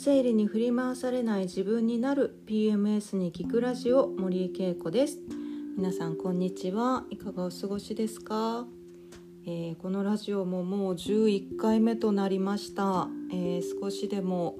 生理に振り回されない自分になる PMS に聞くラジオ森井恵子です。皆さんこんにちは。いかがお過ごしですか、えー、このラジオももう11回目となりました、えー、少しでも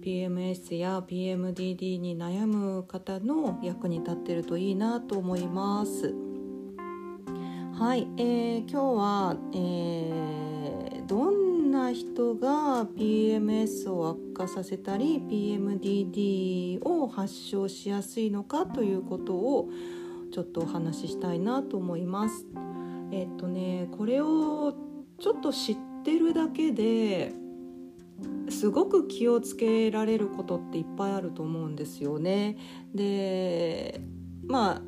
PMS や PMDD に悩む方の役に立ってるといいなと思います。はい、えー、今日は、えー、な人が PMS を悪化させたり PMDD を発症しやすいのかということをちょっとお話ししたいなと思います。えっとねこれをちょっと知ってるだけですごく気をつけられることっていっぱいあると思うんですよね。でまあ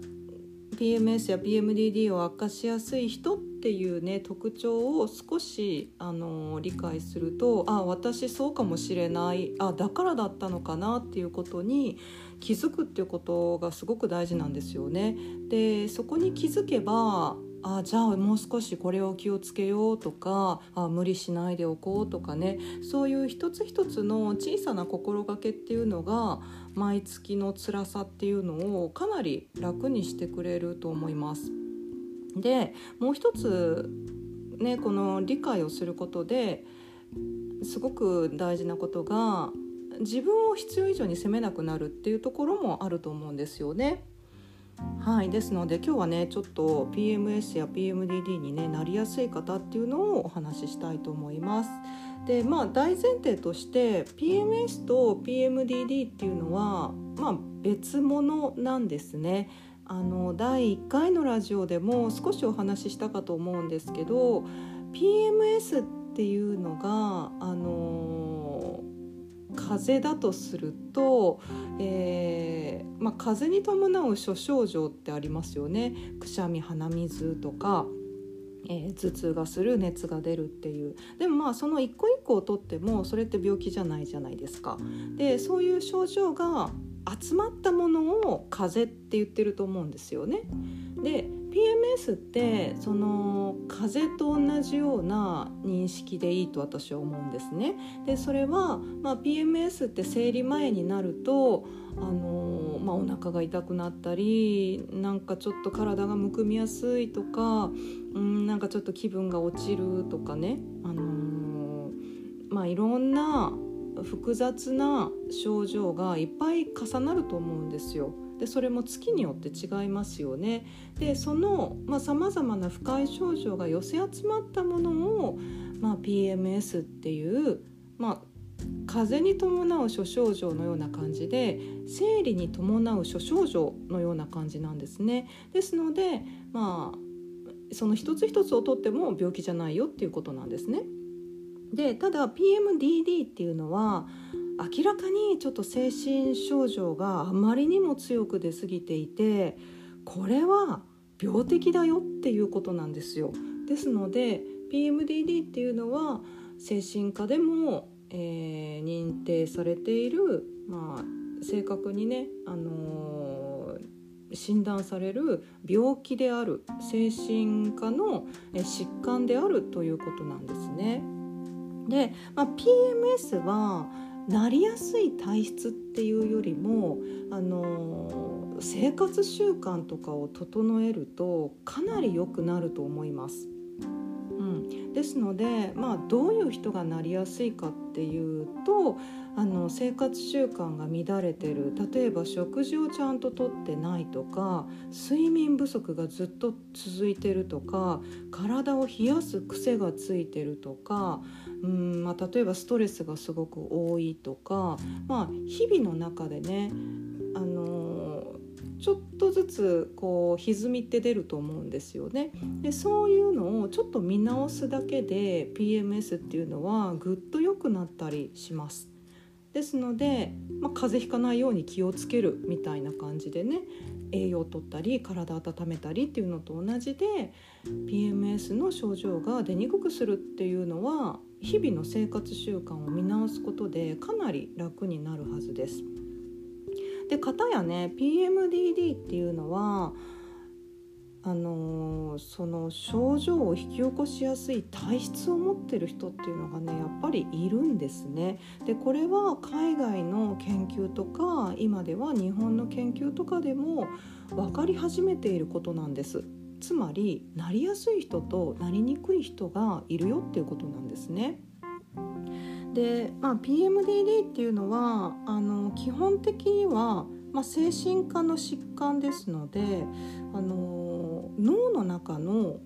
PMS や PMDD を悪化しやすい人っていうね特徴を少しあの理解するとあ私そうかもしれないあだからだったのかなっていうことに気づくっていうことがすごく大事なんですよね。でそこに気づけばあじゃあもう少しこれを気をつけようとかあ無理しないでおこうとかねそういう一つ一つの小さな心がけっていうのが毎月の辛さっていうのをかなり楽にしてくれると思います。でもう一つねこの理解をすることですごく大事なことが自分を必要以上に責めなくなるっていうところもあると思うんですよね。はいですので今日はねちょっと PMS や PMDD に、ね、なりやすい方っていうのをお話ししたいと思います。でまあ大前提として PMS と PMDD っていうのは、まあ、別物なんですね。あの第1回のラジオでも少しお話ししたかと思うんですけど PMS っていうのがあの風邪だとすると、えーまあ、風邪に伴う諸症状ってありますよねくしゃみ鼻水とか、えー、頭痛がする熱が出るっていうでもまあその一個一個をとってもそれって病気じゃないじゃないですか。でそういう症状が集まったものを風邪って言ってると思うんですよね。で PMS ってその風邪と同じような認識でいいと私は思うんですね。でそれは、まあ、PMS って生理前になるとあの、まあ、お腹が痛くなったりなんかちょっと体がむくみやすいとかうんなんかちょっと気分が落ちるとかね、あのまあ、いろんな複雑な症状がいっぱい重なると思うんですよ。でそれも月によって違いますよね。でそのさまざ、まな不快症状が寄せ集まったものを、まあ、PMS っていう、まあ、風邪に伴う諸症状のような感じで生理に伴う諸症状のような感じなんですね。ですのでまあその一つ一つをとっても病気じゃないよっていうことなんですね。でただ PMDD っていうのは明らかにちょっと精神症状があまりにも強く出過ぎていてこれは病的だよっていうことなんですよ。ですので PMDD っていうのは精神科でも、えー、認定されている、まあ、正確にね、あのー、診断される病気である精神科の疾患であるということなんですね。で、まあ、PMS はなりやすい体質っていうよりもあの生活習慣とかを整えるとかなり良くなると思います。うん、ですので、まあ、どういう人がなりやすいかっていうとあの生活習慣が乱れてる例えば食事をちゃんととってないとか睡眠不足がずっと続いてるとか体を冷やす癖がついてるとかうん、まあ、例えばストレスがすごく多いとか、まあ、日々の中でねあのちょっとずつこう歪みって出ると思うんですよね。でそういうのをちょっと見直すだけで PMS っていうのはぐっと良くなったりします。ですので、まあ、風邪ひかないように気をつけるみたいな感じでね栄養をとったり体温めたりっていうのと同じで PMS の症状が出にくくするっていうのは日々の生活習慣を見直すことでかなり楽になるはずです。で片やね PMDD っていうのはあのその症状を引き起こしやすい体質を持ってる人っていうのがねやっぱりいるんですね。でこれは海外の研究とか今では日本の研究とかでも分かり始めていることなんです。つまりなりやすい人となりにくい人がいるよっていうことなんですね。で、まあ、PMDD っていうのはあの基本的には、まあ、精神科の疾患ですのであの脳の中の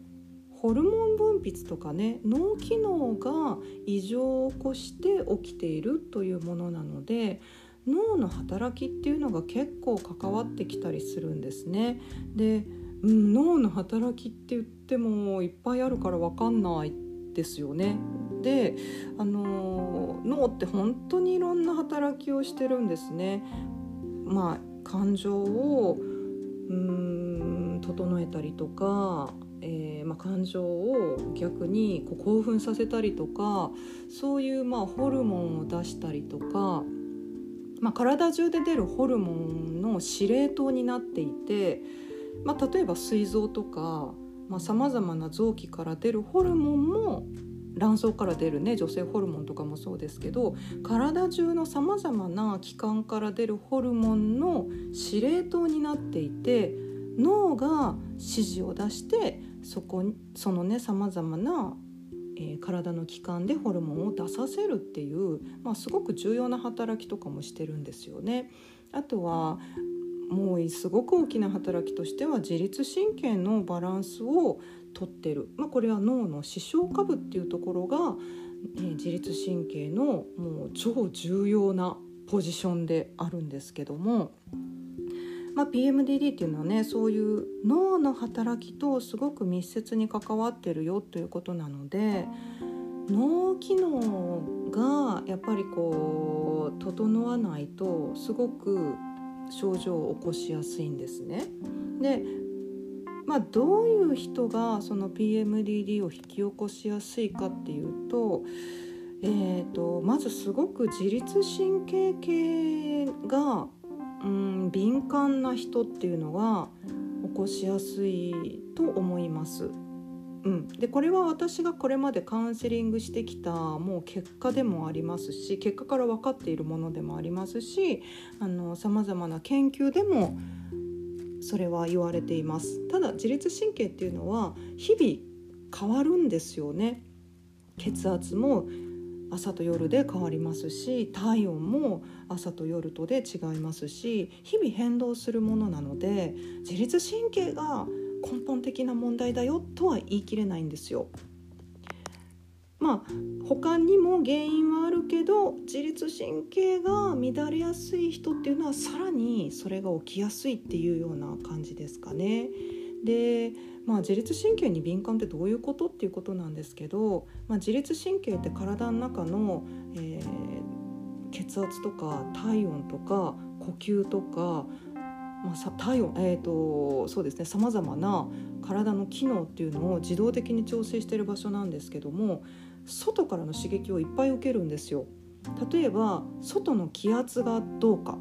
ホルモン分泌とかね脳機能が異常を起こして起きているというものなので脳の働きっていうのが結構関わってきたりするんですね。で、うん、脳の働きって言ってもいっぱいあるから分かんないですよね。で、あの脳って本当にいろんな働きをしてるんですね。まあ、感情をうん整えたりとか、えーまあ、感情を逆にこう興奮させたりとかそういうまあホルモンを出したりとか、まあ、体中で出るホルモンの司令塔になっていて、まあ、例えば膵臓とかさまざ、まな臓器から出るホルモンも卵巣から出るね女性ホルモンとかもそうですけど体中のさまざまな器官から出るホルモンの司令塔になっていて脳が指示を出してそこそのねさまざまな、えー、体の器官でホルモンを出させるっていう、まあ、すごく重要な働きとかもしてるんですよね。あとはもうすごく大きな働きとしては自律神経のバランスをとってる、まあ、これは脳の視床下部っていうところが、えー、自律神経のもう超重要なポジションであるんですけども、まあ、PMDD っていうのはねそういう脳の働きとすごく密接に関わってるよということなので脳機能がやっぱりこう整わないとすごく症状を起こしやすいんですね。でまあ、どういう人がその PMDD を引き起こしやすいかっていうと,、えーと、まずすごく自律神経系が、うん、敏感な人っていうのが起こしやすいと思います。うん、でこれは私がこれまでカウンセリングしてきたもう結果でもありますし結果から分かっているものでもありますしさまざまな研究でもそれは言われています。ただ自律神経っていうのは日々変わるんですよね。血圧も朝と夜で変わりますし体温も朝と夜とで違いますし日々変動するものなので自律神経が根本的な問題だよとは言い切れないんですよ。まあ他にも原因はあるけど自律神経が乱れやすい人っていうのはさらにそれが起きやすいっていうような感じですかね。でまあ、自律神経に敏感ってどういうことっていうことなんですけど、まあ、自律神経って体の中の、えー、血圧とか体温とか呼吸とかまあ、体温、えーと、そうですねさまざまな体の機能っていうのを自動的に調整している場所なんですけども外からの刺激をいっぱい受けるんですよ。例えば外の気圧がどうか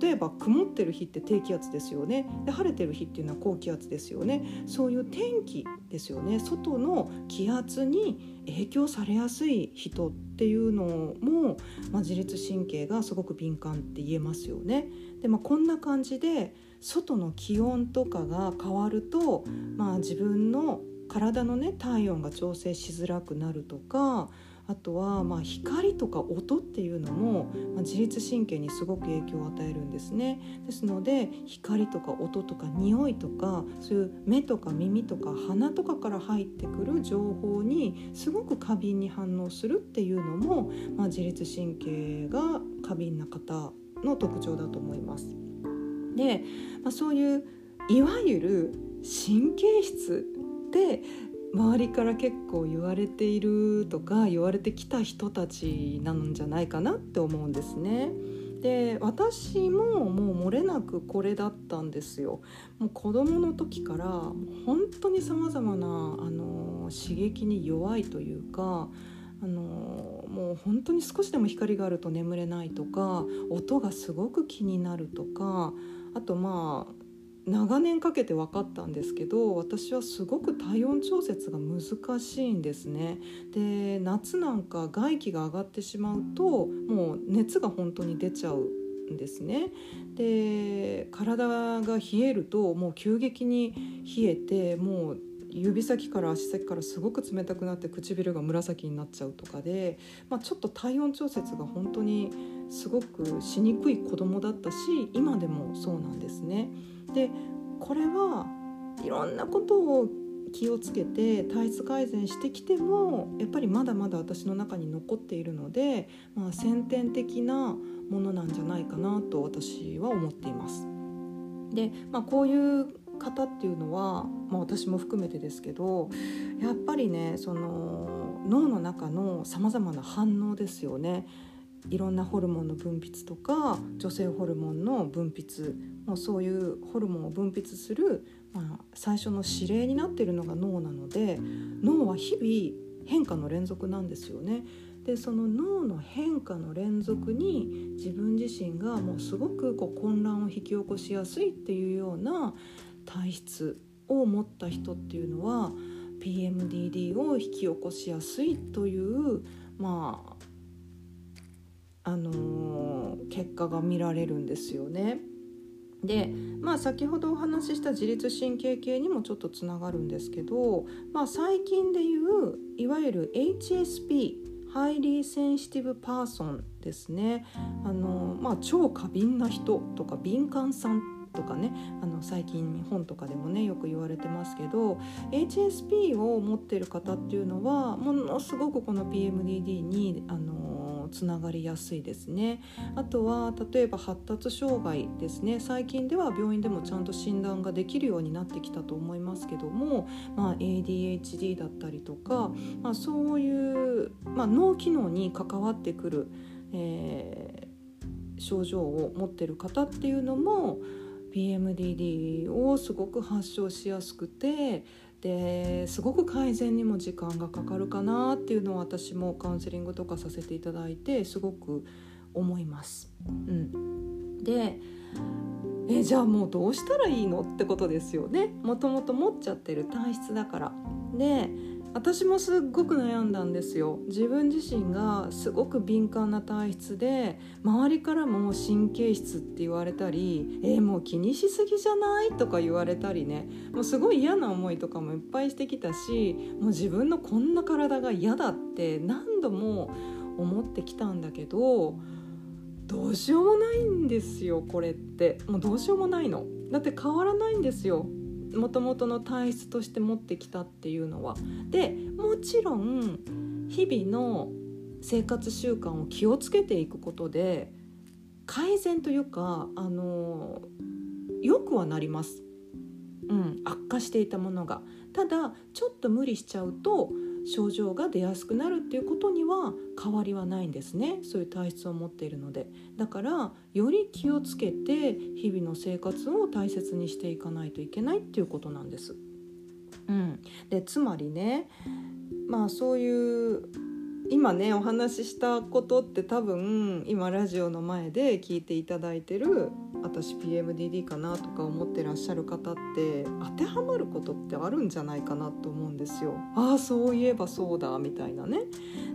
例えば曇ってる日って低気圧ですよね。で晴れてる日っていうのは高気圧ですよね。そういう天気ですよね。外の気圧に影響されやすい人っていうのも、まあ、自律神経がすごく敏感って言えますよね。でまあ、こんな感じで外の気温とかが変わると、まあ、自分の体のね体温が調整しづらくなるとかあとはまあ光とか音っていうのも、ま、自律神経にすごく影響を与えるんですねですので光とか音とか匂いとかそういう目とか耳とか鼻とかから入ってくる情報にすごく過敏に反応するっていうのも、まあ、自律神経が過敏な方の特徴だと思います。で、まあ、そういういわゆる神経質で周りから結構言われているとか言われてきた人たちなんじゃないかなって思うんですね。で私ももう漏れなくこれだったんですよ。もう子供の時から本当にさまざまなあの刺激に弱いというかあのもう本当に少しでも光があると眠れないとか音がすごく気になるとかあとまあ長年かけて分かったんですけど私はすごく体温調節が難しいんですね。で夏なんか外気が上がってしまうともう熱が本当に出ちゃうんですね。で体が冷えるともう急激に冷えてもう指先から足先からすごく冷たくなって唇が紫になっちゃうとかで、まあ、ちょっと体温調節が本当にすごくしにくい子供だったし今でもそうなんですね。でこれはいろんなことを気をつけて体質改善してきてもやっぱりまだまだ私の中に残っているので、まあ、先天的なものなんじゃないかなと私は思っています。で、まあ、こういう方っていうのは、まあ、私も含めてですけどやっぱりねその脳の中のさまざまな反応ですよね。いろんなホルモンの分泌とか女性ホルモンの分泌もうそういうホルモンを分泌する、まあ、最初の指令になっているのが脳なので脳は日々変化の連続なんですよね。でその脳の変化の連続に自分自身がもうすごくこう混乱を引き起こしやすいっていうような体質を持った人っていうのは PMDD を引き起こしやすいというまああのー、結果が見られるんですよね。でまあ先ほどお話しした自律神経系にもちょっとつながるんですけど、まあ、最近でいういわゆる HSP Highly Sensitive Person ですねあの、まあ、超過敏な人とか敏感さんとかねあの最近本とかでもねよく言われてますけど HSP を持ってる方っていうのはものすごくこの PMDD にあのつながりやすいですね。あとは例えば発達障害ですね。最近では病院でもちゃんと診断ができるようになってきたと思いますけども、まあ、ADHD だったりとか、まあ、そういう、まあ、脳機能に関わってくる、えー、症状を持ってる方っていうのも PMDD をすごく発症しやすくてですごく改善にも時間がかかるかなっていうのを私もカウンセリングとかさせていただいてすごく思います。うん、でえじゃあもうどうしたらいいのってことですよねもともと持っちゃってる体質だから。で私もすっごく悩んだんですよ。自分自身がすごく敏感な体質で周りからも神経質って言われたり「えー、もう気にしすぎじゃない?」とか言われたりね。もうすごい嫌な思いとかもいっぱいしてきたしもう自分のこんな体が嫌だって何度も思ってきたんだけどどうしようもないんですよこれって。もうどうしようもないの。だって変わらないんですよ。もともとの体質として持ってきたっていうのは。でもちろん日々の生活習慣を気をつけていくことで改善というかあのよくはなります、うん、悪化していたものがただちょっと無理しちゃうと症状が出やすくなるっていうことには変わりはないんですね。そういう体質を持っているので。だからより気をつけて日々の生活を大切にしていかないといけないっていうことなんです。うん、でつまりねまあそういう今ねお話ししたことって多分今ラジオの前で聞いていただいてる私 PMDD かなとか思ってらっしゃる方って当てはまることってあるんじゃないかなと思うんですよ。ああそういえばそうだみたいなね。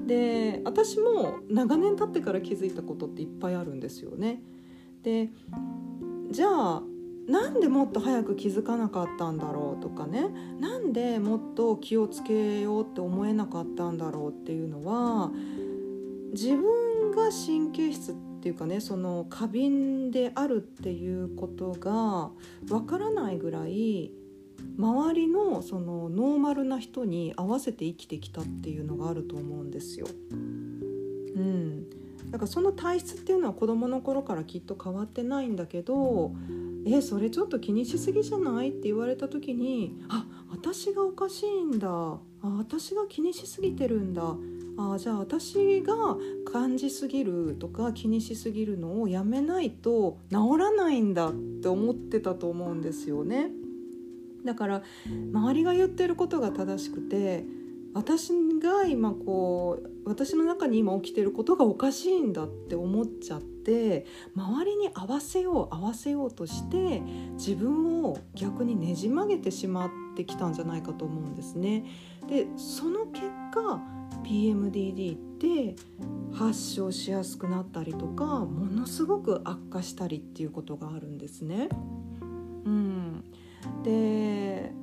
で私も長年経ってから気づいたことっていっぱいあるんですよね。でじゃあなんでもっと早く気づかなかったんだろうとかねなんでもっと気をつけようって思えなかったんだろうっていうのは自分が神経質っていうかねその過敏であるっていうことがわからないぐらい周りのそのノーマルな人に合わせて生きてきたっていうのがあると思うんですよ。うん、だからその体質っていうのは子どもの頃からきっと変わってないんだけどえそれちょっと気にしすぎじゃない？って言われた時にあ私がおかしいんだ。あ私が気にしすぎてるんだ。あじゃあ私が感じすぎるとか気にしすぎるのをやめないと治らないんだって思ってたと思うんですよね。だから周りが言ってることが正しくて私が今こう私の中に今起きてることがおかしいんだって思っちゃって周りに合わせよう合わせようとして自分を逆にねじ曲げてしまってきたんじゃないかと思うんですね。でその結果 PMDD って発症しやすくなったりとかものすごく悪化したりっていうことがあるんですね。うん、で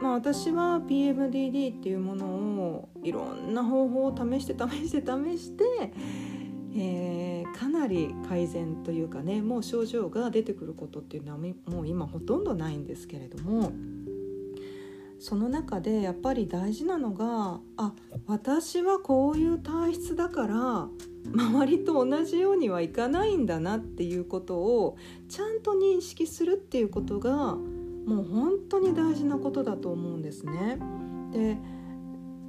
まあ、私は PMDD っていうものをいろんな方法を試して試して試して、えー、かなり改善というかねもう症状が出てくることっていうのはもう今ほとんどないんですけれどもその中でやっぱり大事なのがあ私はこういう体質だから周りと同じようにはいかないんだなっていうことをちゃんと認識するっていうことがもう本当に大事なことだと思うんですね。で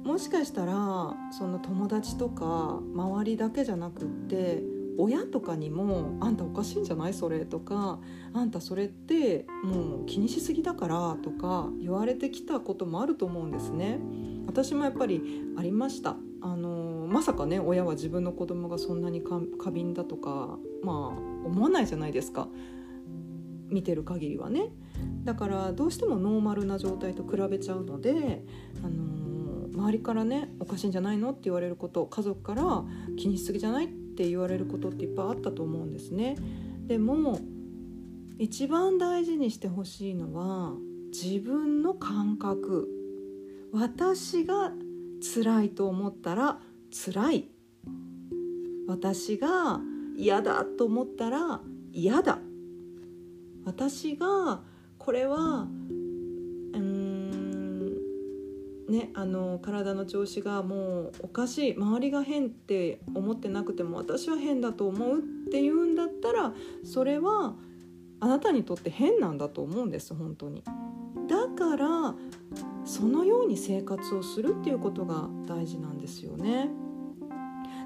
もしかしたらその友達とか周りだけじゃなくって親とかにも「あんたおかしいんじゃない？それ」とか「あんたそれってもう気にしすぎだから」とか言われてきたこともあると思うんですね。私もやっぱりありましたあのまさかね親は自分の子供がそんなに過敏だとかまあ思わないじゃないですか見てる限りはね。だからどうしてもノーマルな状態と比べちゃうので、あのー、周りからねおかしいんじゃないのって言われること家族から気にしすぎじゃないって言われることっていっぱいあったと思うんですね。でも一番大事にしてほしいのは自分の感覚。私が辛いと思ったら辛い。私が嫌だと思ったら嫌だ。私がこれはうんねあの体の調子がもうおかしい周りが変って思ってなくても私は変だと思うっていうんだったらそれはあなたにとって変なんだと思うんです本当に。だからそのように生活をするっていうことが大事なんですよね。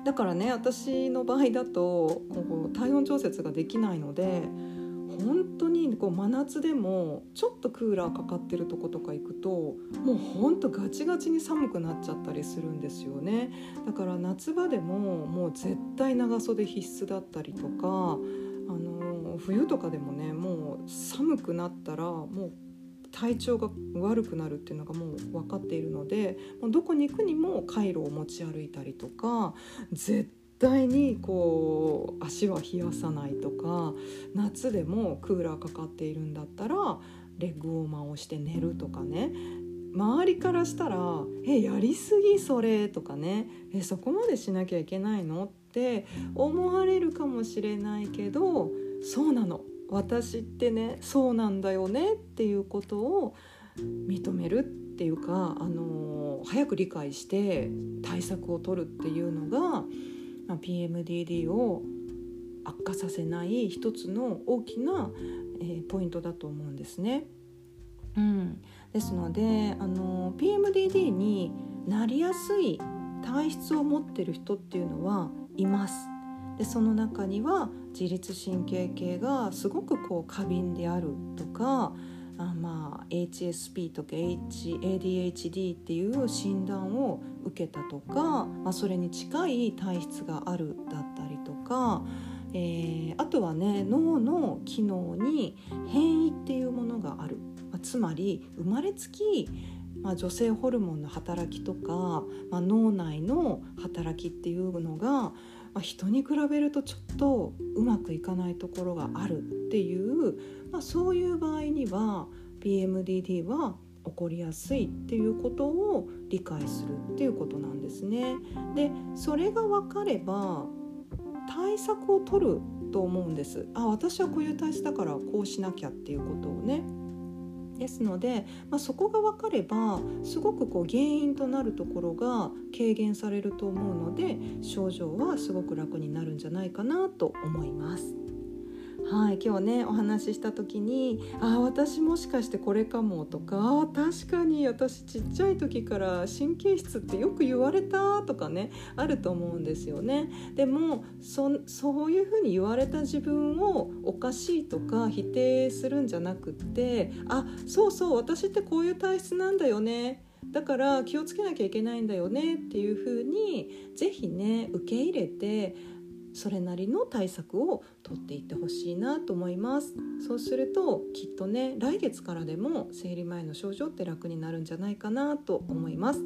だからね私の場合だとこう体温調節ができないので本当にこう真夏でもちょっとクーラーかかってるとことか行くともうほんとガチガチに寒くなっちゃったりするんですよね。だから夏場でももう絶対長袖必須だったりとかあの冬とかでもねもう寒くなったらもう体調が悪くなるっていうのがもう分かっているのでどこに行くにもカイロを持ち歩いたりとか絶対にこう足は冷やさないとか夏でもクーラーかかっているんだったらレッグウォーマーをして寝るとかね。周りからしたら「えやりすぎそれ」とかね「えそこまでしなきゃいけないの?」って思われるかもしれないけどそうなの。私ってねそうなんだよねっていうことを認めるっていうか、あの早く理解して対策を取るっていうのがまあ、PMDD を悪化させない一つの大きな、えー、ポイントだと思うんですね。うん、ですのであの PMDD になりやすい体質を持ってる人っていうのはいます。でその中には自律神経系がすごくこう過敏であるとかあまあ HSP とか ADHD っていう診断を受けたとか、まあ、それに近い体質があるだったりとか、えー、あとはね脳の機能に変異っていうものがある、まあ、つまり生まれつきまあ、女性ホルモンの働きとか、まあ、脳内の働きっていうのが、人に比べるとちょっとうまくいかないところがあるっていう、まあ、そういう場合には PMDD は起こりやすいっていうことを理解するっていうことなんですね。でそれが分かれば対策を取ると思うんです。あ私はこういう体質だからこうしなきゃっていうことをね。ですので、まあ、そこが分かればすごくこう原因となるところが軽減されると思うので症状はすごく楽になるんじゃないかなと思います。はい今日ねお話しした時に「あ私もしかしてこれかも」とか「確かに私ちっちゃい時から神経質ってよく言われた」とかねあると思うんですよね。でもそういうふうに言われた自分をおかしいとか否定するんじゃなくって「あそうそう私ってこういう体質なんだよね」だから気をつけなきゃいけないんだよねっていうふうに是非ね受け入れてそれなりの対策をとっていってほしいなと思います。そうするときっとね来月からでも生理前の症状って楽になるんじゃないかなと思います。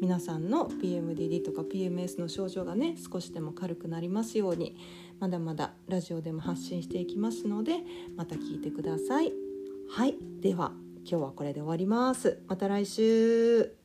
皆さんの PMDD とか PMS の症状がね少しでも軽くなりますようにまだまだラジオでも発信していきますのでまた聞いてください。はいでは今日はこれで終わります。また来週。